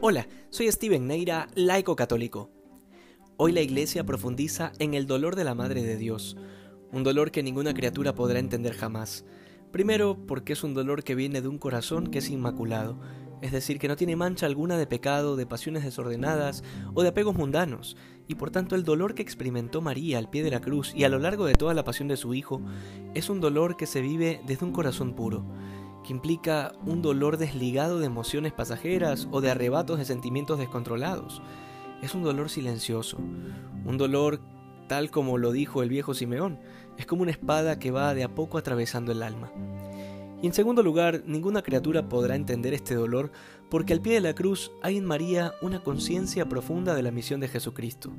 Hola, soy Steven Neira, laico católico. Hoy la Iglesia profundiza en el dolor de la Madre de Dios, un dolor que ninguna criatura podrá entender jamás. Primero, porque es un dolor que viene de un corazón que es inmaculado, es decir, que no tiene mancha alguna de pecado, de pasiones desordenadas o de apegos mundanos, y por tanto el dolor que experimentó María al pie de la cruz y a lo largo de toda la pasión de su Hijo es un dolor que se vive desde un corazón puro que implica un dolor desligado de emociones pasajeras o de arrebatos de sentimientos descontrolados. Es un dolor silencioso, un dolor tal como lo dijo el viejo Simeón, es como una espada que va de a poco atravesando el alma. Y en segundo lugar, ninguna criatura podrá entender este dolor porque al pie de la cruz hay en María una conciencia profunda de la misión de Jesucristo.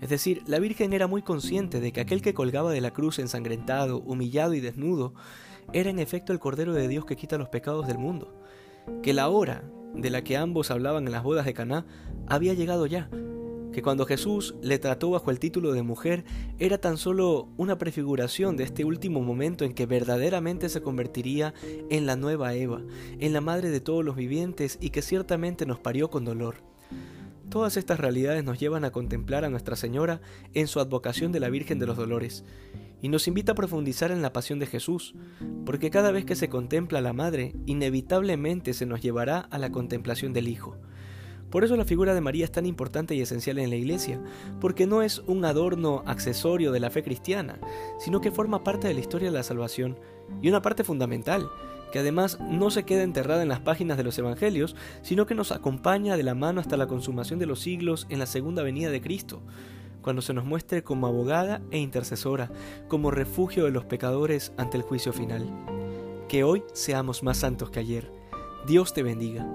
Es decir, la Virgen era muy consciente de que aquel que colgaba de la cruz ensangrentado, humillado y desnudo, era en efecto el Cordero de Dios que quita los pecados del mundo, que la hora de la que ambos hablaban en las bodas de Caná había llegado ya, que cuando Jesús le trató bajo el título de mujer era tan solo una prefiguración de este último momento en que verdaderamente se convertiría en la nueva Eva, en la madre de todos los vivientes y que ciertamente nos parió con dolor. Todas estas realidades nos llevan a contemplar a Nuestra Señora en su advocación de la Virgen de los Dolores y nos invita a profundizar en la pasión de Jesús, porque cada vez que se contempla a la Madre, inevitablemente se nos llevará a la contemplación del Hijo. Por eso la figura de María es tan importante y esencial en la Iglesia, porque no es un adorno accesorio de la fe cristiana, sino que forma parte de la historia de la salvación, y una parte fundamental, que además no se queda enterrada en las páginas de los Evangelios, sino que nos acompaña de la mano hasta la consumación de los siglos en la segunda venida de Cristo, cuando se nos muestre como abogada e intercesora, como refugio de los pecadores ante el juicio final. Que hoy seamos más santos que ayer. Dios te bendiga.